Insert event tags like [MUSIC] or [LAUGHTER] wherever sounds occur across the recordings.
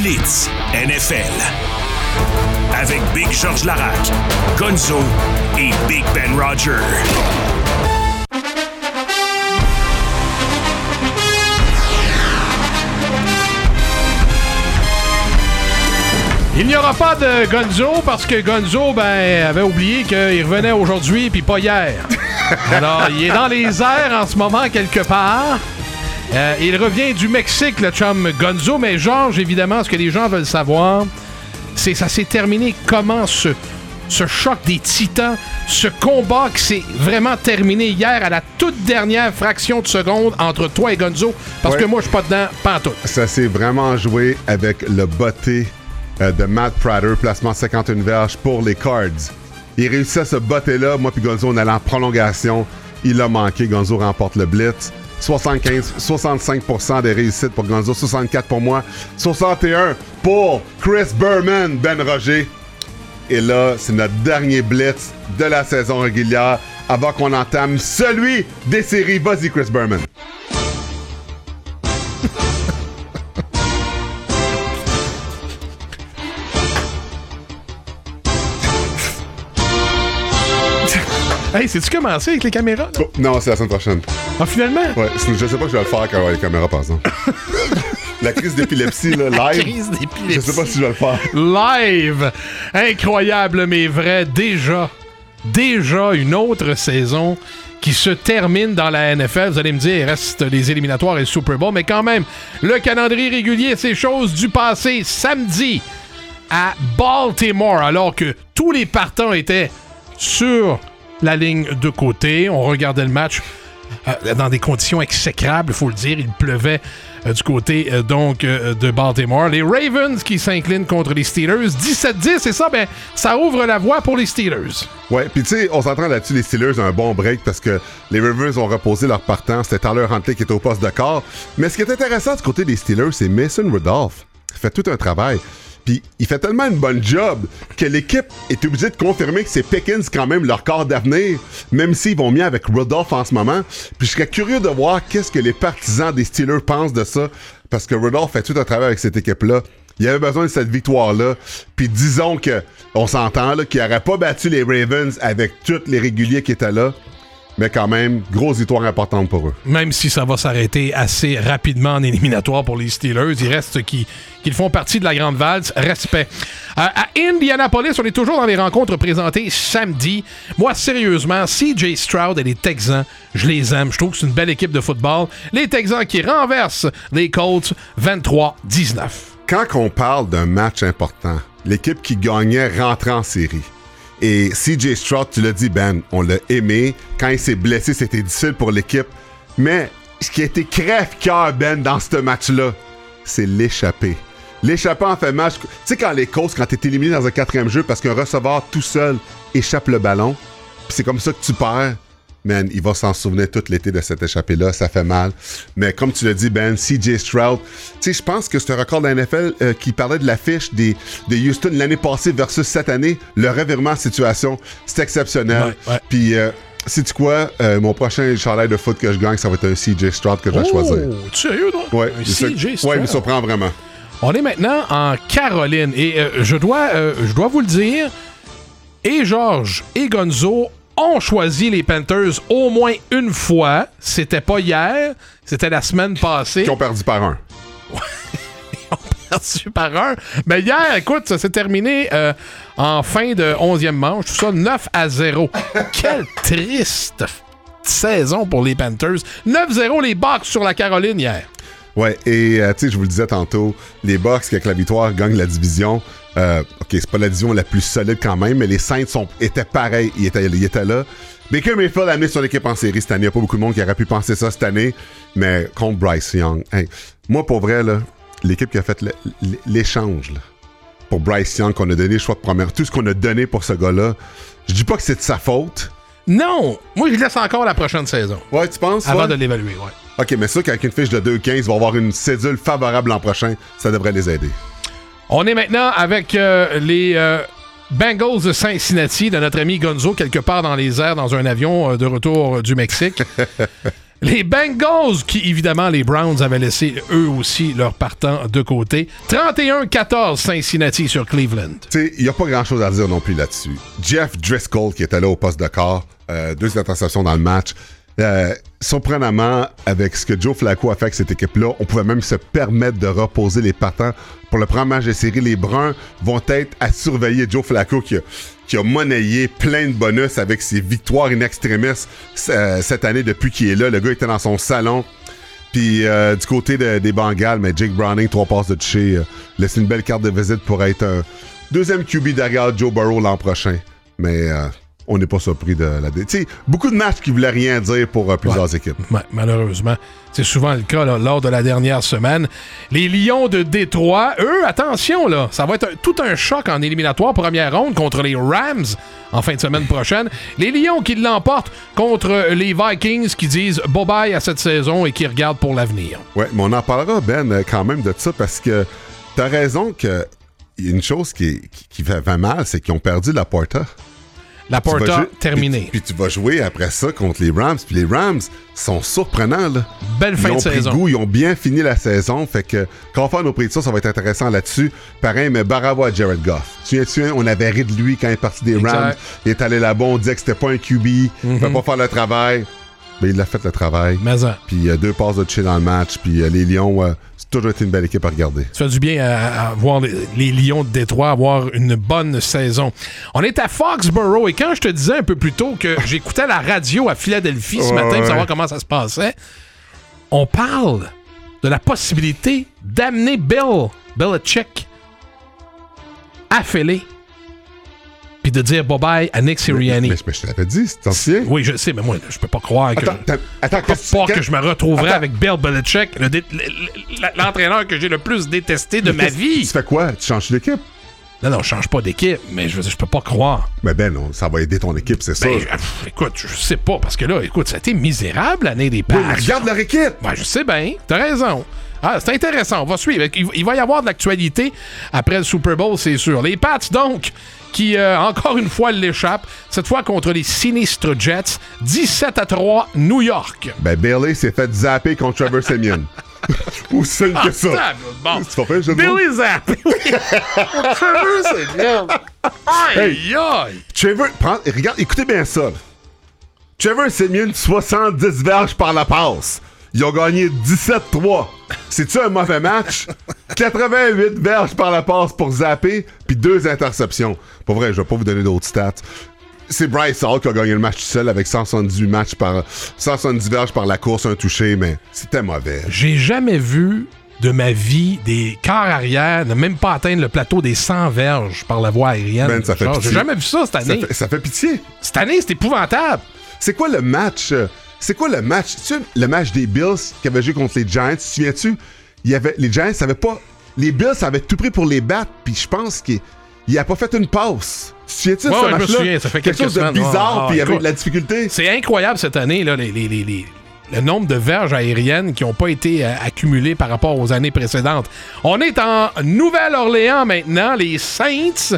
Blitz NFL. Avec Big George Larac, Gonzo et Big Ben Roger. Il n'y aura pas de Gonzo parce que Gonzo ben, avait oublié qu'il revenait aujourd'hui puis pas hier. [LAUGHS] Alors, il est dans les airs en ce moment quelque part. Euh, il revient du Mexique, le chum Gonzo, mais Georges, évidemment, ce que les gens veulent savoir, c'est ça s'est terminé comment ce, ce choc des titans, ce combat qui s'est vraiment terminé hier à la toute dernière fraction de seconde entre toi et Gonzo, parce Ouais. que moi, je suis pas dedans, pas en tout. Ça s'est vraiment joué avec le botté euh, de Matt Prater, placement 51 verges pour les Cards. Il réussit à se botter là. Moi puis Gonzo, on allait en prolongation. Il a manqué. Gonzo remporte le blitz. 75, 65% des réussites pour Gonzo, 64 pour moi, 61 pour Chris Berman, Ben Roger. Et là, c'est notre dernier blitz de la saison régulière avant qu'on entame celui des séries. Vas-y, Chris Berman. Hey, c'est-tu commencé avec les caméras? là? Oh, non, c'est la semaine prochaine. Ah, finalement? Ouais, c'est- je sais pas si je vais le faire quand il y les caméras, par exemple. [LAUGHS] La crise d'épilepsie, là, live. Crise d'épilepsie. Je sais pas si je vais le faire. Live! Incroyable, mais vrai. Déjà, déjà une autre saison qui se termine dans la NFL. Vous allez me dire, il reste les éliminatoires et le Super Bowl, mais quand même, le calendrier régulier, c'est chose du passé. Samedi, à Baltimore, alors que tous les partants étaient sur la ligne de côté. On regardait le match euh, dans des conditions exécrables, il faut le dire. Il pleuvait euh, du côté euh, donc de Baltimore. Les Ravens qui s'inclinent contre les Steelers. 17-10, et ça, ben, ça ouvre la voie pour les Steelers. Ouais, puis tu sais, on s'entend là-dessus, les Steelers ont un bon break parce que les Rivers ont reposé leur partant. C'était Tyler Huntley qui était au poste de corps. Mais ce qui est intéressant du côté des Steelers, c'est Mason Rudolph. Il fait tout un travail. Puis il fait tellement une bonne job que l'équipe est obligée de confirmer que c'est Pickens quand même leur corps d'avenir, même s'ils vont mieux avec Rudolph en ce moment. Puis je serais curieux de voir qu'est-ce que les partisans des Steelers pensent de ça, parce que Rudolph fait tout un travail avec cette équipe-là. Il avait besoin de cette victoire-là. Puis disons que, on s'entend, là, qu'il n'aurait pas battu les Ravens avec tous les réguliers qui étaient là. Mais quand même, grosse victoire importante pour eux. Même si ça va s'arrêter assez rapidement en éliminatoire pour les Steelers, il reste qui- qu'ils font partie de la grande valse. Respect. Euh, à Indianapolis, on est toujours dans les rencontres présentées samedi. Moi, sérieusement, CJ Stroud et les Texans, je les aime. Je trouve que c'est une belle équipe de football. Les Texans qui renversent les Colts 23-19. quand on parle d'un match important, l'équipe qui gagnait rentrait en série. Et CJ Stroud, tu l'as dit, Ben, on l'a aimé. Quand il s'est blessé, c'était difficile pour l'équipe. Mais ce qui a été crève-cœur, Ben, dans ce match-là, c'est l'échappée. L'échappée en fait match. Tu sais, quand les Colts, quand t'es éliminé dans un quatrième jeu parce qu'un receveur tout seul échappe le ballon, c'est comme ça que tu perds, man, il va s'en souvenir tout l'été de cette échappée-là. Ça fait mal. Mais comme tu l'as dit, Ben, CJ Stroud, tu sais, je pense que c'est un record de la NFL euh, qui parlait de l'affiche des, de Houston l'année passée versus cette année. Le revirement de situation, c'est exceptionnel. Ouais, ouais. Puis, euh, sais-tu quoi? Euh, mon prochain chandail de foot que je gagne, ça va être un CJ Stroud que je vais choisir. Oh, tu sérieux, toi? Ouais, Un CJ ouais, Stroud. il me surprend vraiment. On est maintenant en Caroline et euh, je, dois, euh, je dois vous le dire, et Georges et Gonzo ont choisi les Panthers au moins une fois. C'était pas hier, c'était la semaine passée. Qui ont perdu par un. [LAUGHS] perdu par un. Mais hier, écoute, ça s'est terminé euh, en fin de 11e manche. Tout ça 9 à 0. Quelle triste saison pour les Panthers. 9-0 les Bucks sur la Caroline hier. Ouais, et euh, tu sais, je vous le disais tantôt, les Bucks qui avec la victoire gagnent la division. Euh, ok, c'est pas la division la plus solide quand même, mais les Saints sont, étaient pareils, ils étaient, ils étaient là. Baker Mayfield a amené son équipe en série cette année. Il n'y a pas beaucoup de monde qui aurait pu penser ça cette année, mais contre Bryce Young. Hey, moi, pour vrai, là, l'équipe qui a fait l'échange pour Bryce Young, qu'on a donné le choix de première, tout ce qu'on a donné pour ce gars-là, je dis pas que c'est de sa faute. Non, moi je laisse encore la prochaine saison. Ouais, tu penses? Avant ouais? de l'évaluer, ouais. Ok, mais ça, qu'avec une fiche de 2-15, ils vont avoir une cédule favorable l'an prochain. Ça devrait les aider. On est maintenant avec euh, les euh, Bengals de Cincinnati de notre ami Gonzo, quelque part dans les airs, dans un avion euh, de retour du Mexique. [LAUGHS] Les Bengals, qui évidemment les Browns avaient laissé eux aussi leur partant de côté. 31-14 Cincinnati sur Cleveland. Tu sais, il n'y a pas grand-chose à dire non plus là-dessus. Jeff Driscoll, qui était là au poste de corps, deux interceptions dans le match. Euh, surprenamment, avec ce que Joe Flacco a fait avec cette équipe-là, on pouvait même se permettre de reposer les partants. Pour le premier match de série, les Bruns vont être à surveiller Joe Flacco qui a, monnayé plein de bonus avec ses victoires in extremis euh, cette année depuis qu'il est là. Le gars était dans son salon. Puis euh, du côté de- des Bengals, mais Jake Browning, trois passes de toucher, euh, laisse une belle carte de visite pour être un deuxième QB derrière Joe Burrow l'an prochain. Mais on n'est pas surpris de la... dé- Tu sais, beaucoup de matchs qui voulaient rien dire pour euh, plusieurs équipes. Ouais, malheureusement, c'est souvent le cas là, lors de la dernière semaine. Les Lions de Détroit, eux, attention, là, ça va être un- tout un choc en éliminatoire première ronde contre les Rams en fin de semaine prochaine. Les Lions qui l'emportent contre les Vikings qui disent bye-bye à cette saison et qui regardent pour l'avenir. Ouais, mais on en parlera, Ben, euh, quand même de ça parce que t'as raison que il y a une chose qui, fait mal, c'est qu'ils ont perdu la Porta. La Porta terminée. Puis, puis tu vas jouer après ça contre les Rams. Puis les Rams sont surprenants, là. Belle Ils fin ont de pris saison. goût, ils ont bien fini la saison. Fait que quand on fait nos prédictions, ça va être intéressant là-dessus. Pareil, mais bravo à Jared Goff. Tu tu on avait ri de lui quand il est parti des Exact. Rams. Il est allé là-bas, on disait que c'était pas un QB. Il ne peut pas faire le travail. Mais il a fait le travail. Mais en, Puis il y a deux passes de toucher dans le match. Puis euh, les Lions, euh, c'est toujours été une belle équipe à regarder. Ça fait du bien à, à voir les, les Lions de Détroit avoir une bonne saison. On est à Foxborough et quand je te disais un peu plus tôt que [LAUGHS] j'écoutais la radio à Philadelphie ce matin pour savoir comment ça se passait, on parle de la possibilité d'amener Bill Belichick à Philly puis de dire bye-bye à Nick Sirianni. Mais, mais je te l'avais dit, c'est ancien. Oui, je sais, mais moi, je peux pas croire que... Attends, t'as- attends, je peux pas que- que je me retrouverai Attends. avec Bill Belichick, le- l'entraîneur que j'ai le plus détesté de ma vie. Tu fais quoi? Tu changes d'équipe? Non, non, je change pas d'équipe, mais je, je peux pas croire. Mais ben non, ça va aider ton équipe, c'est ça. Ben, je- pff, écoute, je sais pas, parce que là, écoute, ça a été misérable l'année des Oui, Pats. mais regarde leur équipe! Ben, je sais bien, t'as raison. Ah, c'est intéressant, on va suivre. Il, il va y avoir de l'actualité après le Super Bowl, c'est sûr. Les Pats, donc, qui, euh, encore une fois, l'échappent, cette fois contre les sinistres Jets, 17 à 3, New York. Ben Bailey s'est fait zapper contre Trevor Simeon. [LAUGHS] Aussi simple que ça. Ah, bon. Tu? Billy Zapp. [LAUGHS] Trevor, bien. Aïe, aïe. Trevor, prends- regarde, écoutez bien ça. Trevor Simeon, 70 verges par la passe. Ils ont gagné 17-3. C'est-tu un mauvais match? 88 verges par la passe pour zapper, puis deux interceptions. Pour vrai, je vais pas vous donner d'autres stats. C'est Bryce Hall qui a gagné le match tout seul avec 178 matchs par 170 verges par la course, un touché, mais c'était mauvais. J'ai jamais vu de ma vie des quarts arrière ne même pas atteindre le plateau des 100 verges par la voie aérienne. Ben, ça fait. J'ai jamais vu ça cette Ça année. fait, ça fait pitié. Cette année, c'est épouvantable. C'est quoi le match? C'est quoi le match? Tu sais, le match des Bills qui avaient joué contre les Giants, tu te souviens-tu? Il y avait, les Giants savaient pas. Les Bills avaient tout pris pour les battre, puis je pense qu'il il a pas fait une passe. Tu te souviens-tu de Ouais, ce ouais, je me match-là? souviens, ça fait Quelque chose de bizarre, Ah, puis il y avait de la difficulté. C'est incroyable cette année, là, les, les- les- les- le nombre de verges aériennes qui n'ont pas été euh, accumulées par rapport aux années précédentes. On est en Nouvelle-Orléans maintenant, les Saints.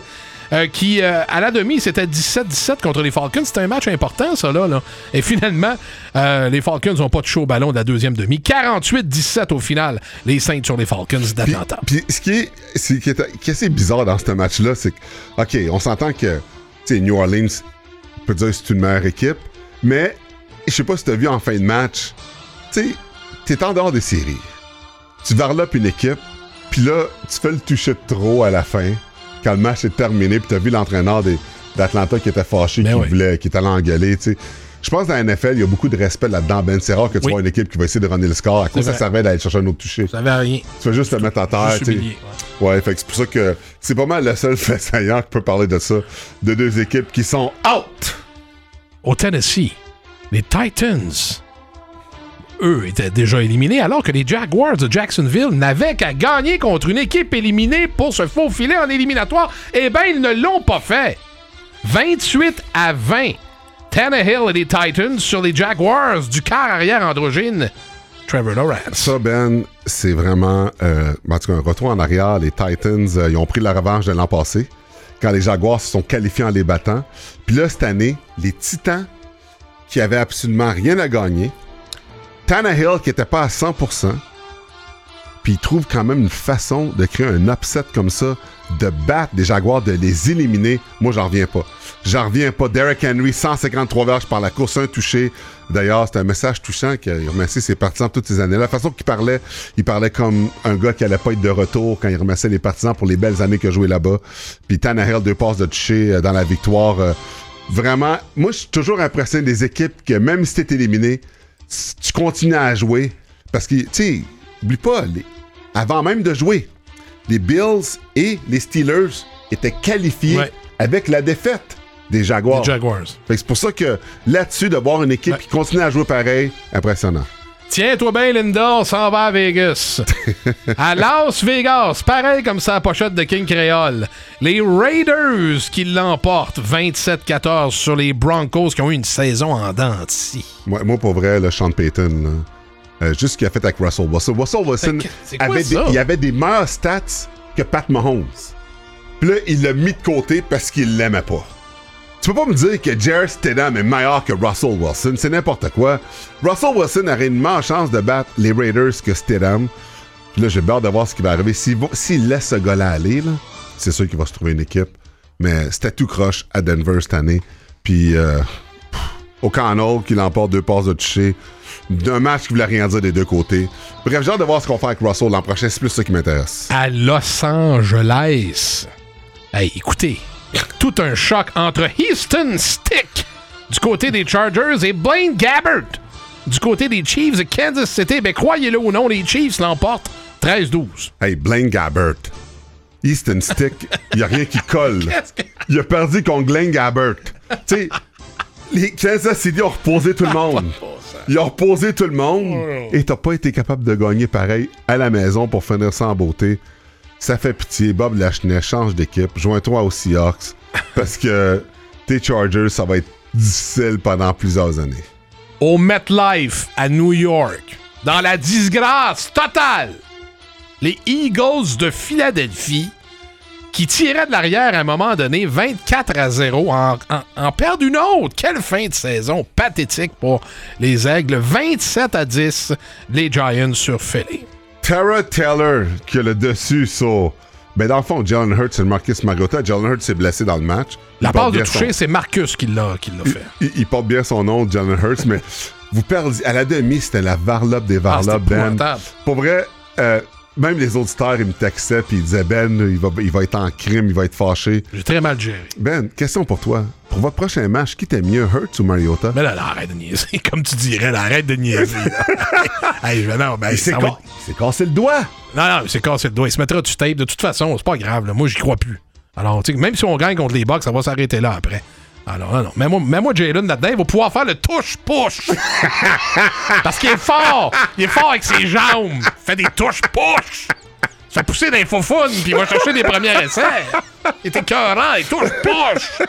Euh, qui, euh, à la demi, c'était 17-17 contre les Falcons. C'était un match important, ça, là. là. Et finalement, euh, les Falcons n'ont pas de chaud au ballon de la deuxième demi. 48-17 au final, les Saints sur les Falcons d'Atlanta. puis ce qui est, assez bizarre dans ce match-là, c'est que, OK, on s'entend que, New Orleans, on peut dire que c'est une meilleure équipe, mais je sais pas si tu as vu en fin de match, tu sais, en dehors des séries. Tu varlopes une équipe, puis là, tu fais le toucher de trop à la fin, quand le match est terminé, puis t'as vu l'entraîneur d'Atlanta qui était fâché, Ben qui oui. voulait, qui était allé engueuler, tu sais. Je pense que dans la NFL, il y a beaucoup de respect là-dedans. Ben, c'est rare que tu Oui. vois une équipe qui va essayer de runner le score. À quoi ça servait d'aller chercher un autre toucher? Ça avait rien. Tu vas juste te mettre à terre. Humilié, Ouais, fait c'est pour ça que c'est pas mal le seul [LAUGHS] fait saillant qui peut parler de ça. De deux équipes qui sont out. au Tennessee, les Titans, eux, étaient déjà éliminés, alors que les Jaguars de Jacksonville n'avaient qu'à gagner contre une équipe éliminée pour se faufiler en éliminatoire. Eh bien, ils ne l'ont pas fait. 28 à 20. Tannehill et les Titans sur les Jaguars du quart arrière androgyne. Trevor Lawrence. Ça, Ben, c'est vraiment. Euh, en tout cas, un retour en arrière. Les Titans, euh, ils ont pris la revanche de l'an passé, quand les Jaguars se sont qualifiés en les battant. Puis là, cette année, les Titans, qui avaient absolument rien à gagner, Tannehill qui était pas à 100%, puis il trouve quand même une façon de créer un upset comme ça, de battre des Jaguars, de les éliminer. Moi, j'en reviens pas. J'en reviens pas. Derek Henry, 153 verges par la course, un touché. D'ailleurs, c'est un message touchant qui a remercié ses partisans toutes ces années. La façon qu'il parlait, il parlait comme un gars qui allait pas être de retour quand il remerciait les partisans pour les belles années qu'il a joué là-bas. Puis Tannehill, deux passes de touché euh, dans la victoire. Euh, vraiment, moi, je suis toujours impressionné des équipes que même si t'es éliminé, tu continues à jouer. Parce que, tu sais, oublie pas, les- avant même de jouer, les Bills et les Steelers étaient qualifiés Ouais. avec la défaite des Jaguars. C'est pour ça que là-dessus, de voir une équipe Ouais. qui continue à jouer pareil, impressionnant. Tiens-toi bien, Linda, on s'en va à Vegas. [LAUGHS] à Las Vegas, pareil comme sa pochette de King Créole. Les Raiders qui l'emportent 27-14 sur les Broncos qui ont eu une saison en dents. Moi, moi, pour vrai, le Sean Payton, là, euh, juste ce qu'il a fait avec Russell Wilson. Russell Wilson avait des, il avait des meilleurs stats que Pat Mahomes. Puis là, il l'a mis de côté parce qu'il l'aimait pas. Tu peux pas me dire que Jared Stidham est meilleur que Russell Wilson. C'est n'importe quoi. Russell Wilson aurait une meilleure chance de battre les Raiders que Stidham. Puis là, j'ai peur de voir ce qui va arriver. S'il laisse ce gars-là aller, là, c'est sûr qu'il va se trouver une équipe. Mais c'était tout croche à Denver cette année. Puis euh, pff, O'Connell qui l'emporte deux passes de toucher. D'un match qui voulait rien dire des deux côtés. Bref, j'ai hâte de voir ce qu'on fait avec Russell l'an prochain. C'est plus ça qui m'intéresse. À Los Angeles. Hey, écoutez, tout un choc entre Houston Stick du côté des Chargers et Blaine Gabbert du côté des Chiefs de Kansas City. Ben, croyez-le ou non, les Chiefs l'emportent 13-12. Hey, Blaine Gabbert. Easton Stick, il a rien qui colle. [LAUGHS] Que- Il a perdu contre Glenn Gabbert. tu sais, les Kansas City ont reposé tout le monde. Ils ont reposé tout le monde. Et t'as pas été capable de gagner pareil à la maison pour finir ça en beauté. Ça fait pitié. Bob Lachenay, change d'équipe. Joins-toi aux Seahawks. [LAUGHS] Parce que tes Chargers, ça va être difficile pendant plusieurs années. Au MetLife à New York, dans la disgrâce totale, les Eagles de Philadelphie qui tiraient de l'arrière à un moment donné 24 à 0 en, en, en perdent une autre. Quelle fin de saison pathétique pour les Aigles. 27 à 10, les Giants sur Philly. Tara Taylor qui a le dessus sur. Ben, dans le fond, Jalen Hurts et Marcus Mariota. Jalen Hurts s'est blessé dans le match. La Il porte de son- toucher, c'est Marcus qui l'a fait. Il, il porte bien son nom, Jalen Hurts, mais vous perdez. À la demi, c'était la varlope des Ah, varlopes, Ben. épouvantable. Pour vrai, euh, même les auditeurs, ils me textaient puis ils disaient Ben, il va, il va être en crime, il va être fâché. J'ai très mal géré. Ben, question pour toi. Pour votre prochain match, qui t'aime mieux, Hurts ou Mariota? Mais là, là, arrête de niaiser. [LAUGHS] Comme tu dirais, là, arrête de niaiser. [LAUGHS] hey, je- non, ben, il s'est va il s'est cassé le doigt. Non, non, c'est cassé le doigt. Il se mettra du tape. De toute façon, c'est pas grave. là. Moi, j'y crois plus. Alors, tu sais, même si on gagne contre les Bucks, ça va s'arrêter là après. Alors, non, non. Mets-moi, mets-moi Jalen là-dedans. Il va pouvoir faire le touche-push. [LAUGHS] Parce qu'il est fort. Il est fort avec ses jambes. Il fait des touche-push. Il fait pousser des faux puis il va chercher des premiers essais. Il est écœurant. Il touche-push.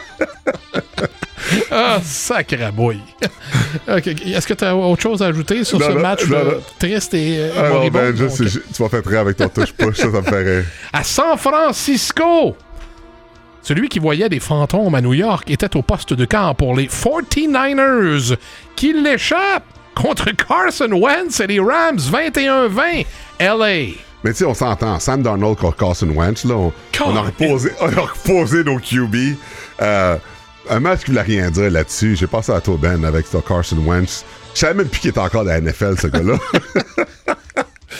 Ah, sacrabouille. [LAUGHS] OK. Est-ce que tu as autre chose à ajouter sur Non, ce non, match non, non. triste et euh, Alors, moribond? ben, tu vas faire très avec ton touche-push, ça, ça me fait rire. [LAUGHS] à San Francisco. Celui qui voyait des fantômes à New York était au poste de camp pour les 49ers qui l'échappent contre Carson Wentz et les Rams 21-20 LA. Mais tu sais, on s'entend. Sam Darnold contre Carson Wentz, là, on, on a, reposé, [LAUGHS] on a reposé nos QB. Euh, un match qui voulait rien dire là-dessus. J'ai passé à toi, Ben, avec Carson Wentz. Je savais même plus qu'il était encore dans la NFL, ce gars-là.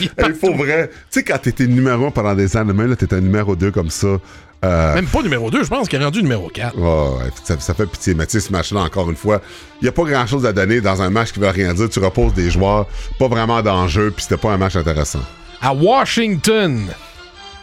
[LAUGHS] Il faut vrai. Tu sais, quand t'étais numéro 1 pendant des années, même là, t'étais numéro 2 comme ça. Euh, Même pas numéro 2, je pense qu'il est rendu numéro 4. oh, ouais, ça, ça fait pitié. Mais tu sais, ce match-là, encore une fois, il n'y a pas grand-chose à donner dans un match qui veut rien dire. Tu reposes des joueurs, pas vraiment d'enjeu, puis c'était pas un match intéressant. À Washington,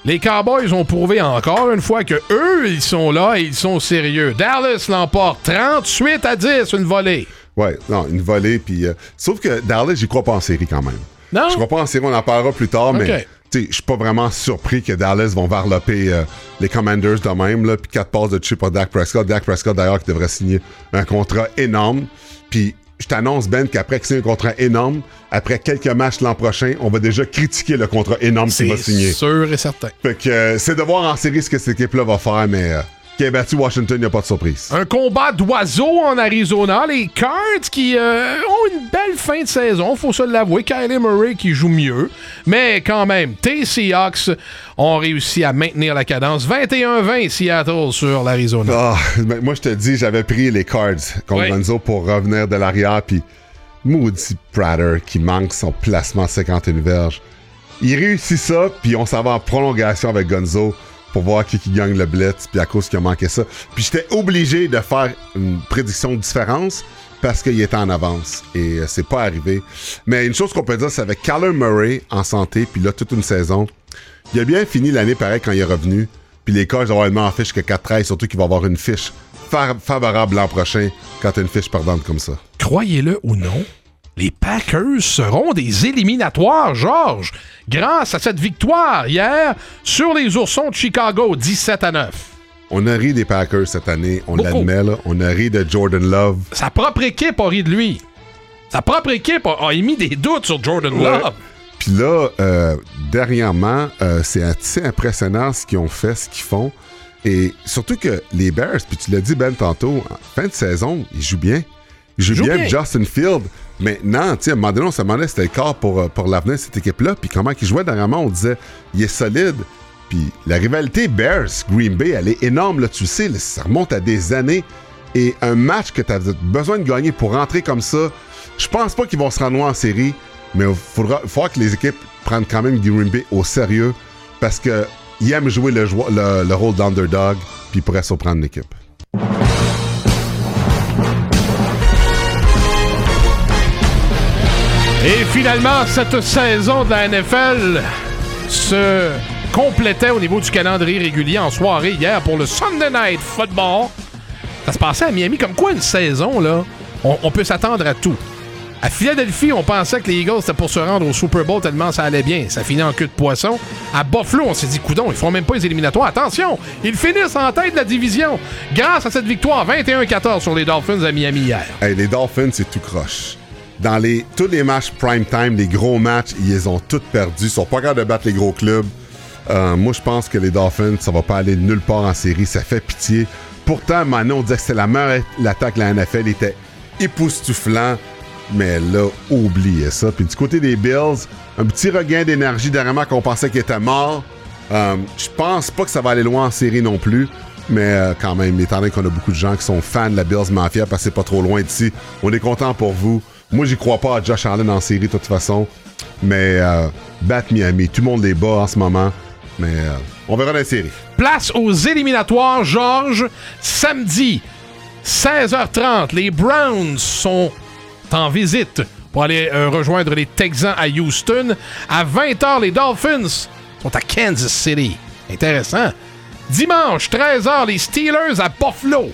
les Cowboys ont prouvé encore une fois que eux, ils sont là et ils sont sérieux. Dallas l'emporte 38 à 10, une volée. Ouais, non, une volée, puis... euh, sauf que Dallas, j'y crois pas en série quand même. Non? Je crois pas en série, on en parlera plus tard, mais je suis pas vraiment surpris que Dallas vont varloper euh, les Commanders de même, là, puis quatre passes de chip pour Dak Prescott. Dak Prescott, d'ailleurs, qui devrait signer un contrat énorme. Puis je t'annonce, Ben, qu'après qu'il signe un contrat énorme, après quelques matchs l'an prochain, on va déjà critiquer le contrat énorme qu'il va signer. sûr et certain. Fait que euh, c'est de voir en série ce que cette équipe-là va faire, mais euh, qui a battu Washington, il n'y a pas de surprise. Un combat d'oiseaux en Arizona. Les Cards qui euh, ont une belle fin de saison, faut se l'avouer. Kylie Murray qui joue mieux. Mais quand même, tes Seahawks ont réussi à maintenir la cadence. 21-20 Seattle sur l'Arizona. Ah, ben, moi, je te dis, j'avais pris les Cards contre Oui. Gonzo pour revenir de l'arrière, puis maudit Prater qui manque son placement 51 verges. Il réussit ça, puis on s'en va en prolongation avec Gonzo pour voir qui, gagne le blitz, puis à cause qu'il a manqué ça. Puis j'étais obligé de faire une prédiction de différence parce qu'il était en avance et euh, c'est pas arrivé. Mais une chose qu'on peut dire, c'est avec Kyler Murray en santé, puis là, toute une saison, il a bien fini l'année pareil quand il est revenu. Puis les coachs vont avoir en fiche que 4-13, surtout qu'il va avoir une fiche fa- favorable l'an prochain quand t'as une fiche perdante comme ça. Croyez-le ou non, les Packers seront des éliminatoires, Georges, grâce à cette victoire hier sur les Oursons de Chicago, 17 à 9. On a ri des Packers cette année, on l'admet, là. On a ri de Jordan Love. Sa propre équipe a ri de lui. Sa propre équipe a, a émis des doutes sur Jordan Love. Puis là, euh, dernièrement, euh, c'est assez impressionnant ce qu'ils ont fait, ce qu'ils font. Et surtout que les Bears, puis tu l'as dit Ben tantôt, en fin de saison, ils jouent bien. Ils jouent Ils jouent bien, bien. Justin Field. Maintenant, à un moment donné, on se demandait c'était le corps pour, euh, pour l'avenir de cette équipe-là. Puis comment ils jouaient dernièrement, on disait, il est solide. Puis la rivalité Bears-Green Bay, elle est énorme, là, tu le sais, ça remonte à des années. Et un match que tu as besoin de gagner pour rentrer comme ça, je pense pas qu'ils vont se rendre en série, mais il faudra, il que les équipes prennent quand même Green Bay au sérieux parce que ils aiment jouer le, le- le rôle d'underdog, puis pourraient surprendre l'équipe. Finalement, cette saison de la NFL se complétait au niveau du calendrier régulier en soirée hier pour le Sunday Night Football. Ça se passait à Miami. Comme quoi, une saison, là, on, peut s'attendre à tout. À Philadelphie, on pensait que les Eagles c'était pour se rendre au Super Bowl tellement ça allait bien. Ça finit en queue de poisson. À Buffalo, on s'est dit, coudon, ils feront même pas les éliminatoires. Attention, ils finissent en tête de la division grâce à cette victoire 21-14 sur les Dolphins à Miami hier. Hey, les Dolphins, c'est tout croche. Dans les, tous les matchs prime time, les gros matchs, ils ont tous perdus. Ils sont pas capables de battre les gros clubs. Euh, moi, je pense que les Dolphins, ça va pas aller nulle part en série. Ça fait pitié. Pourtant, maintenant, on disait que c'était la meilleure l'attaque de la NFL. Était époustouflant. Mais là, oubliez ça. Puis du côté des Bills, un petit regain d'énergie dernièrement qu'on pensait qu'il était mort. Euh, je pense pas que ça va aller loin en série non plus. Mais euh, quand même, étant donné qu'on a beaucoup de gens qui sont fans de la Bills Mafia c'est pas trop loin d'ici, on est content pour vous. Moi, j'y crois pas à Josh Allen en série de toute façon. Mais euh, battre Miami, tout le monde les bat en ce moment. Mais euh, on verra la série. Place aux éliminatoires, Georges. Samedi, 16h30, les Browns sont en visite pour aller euh, rejoindre les Texans à Houston. À 20h, les Dolphins sont à Kansas City. Intéressant. Dimanche, 13h, les Steelers à Buffalo.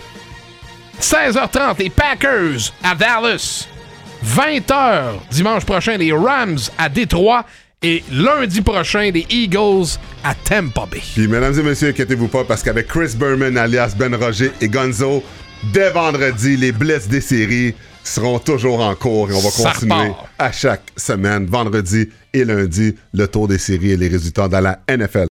16h30, les Packers à Dallas. 20h, dimanche prochain, les Rams à Détroit. Et lundi prochain, les Eagles à Tampa Bay. Puis, mesdames et messieurs, inquiétez-vous pas parce qu'avec Chris Berman, alias Ben Roger et Gonzo, dès vendredi, les blesses des séries seront toujours en cours et on va Ça continuer repart. à chaque semaine, vendredi et lundi, le tour des séries et les résultats dans la NFL.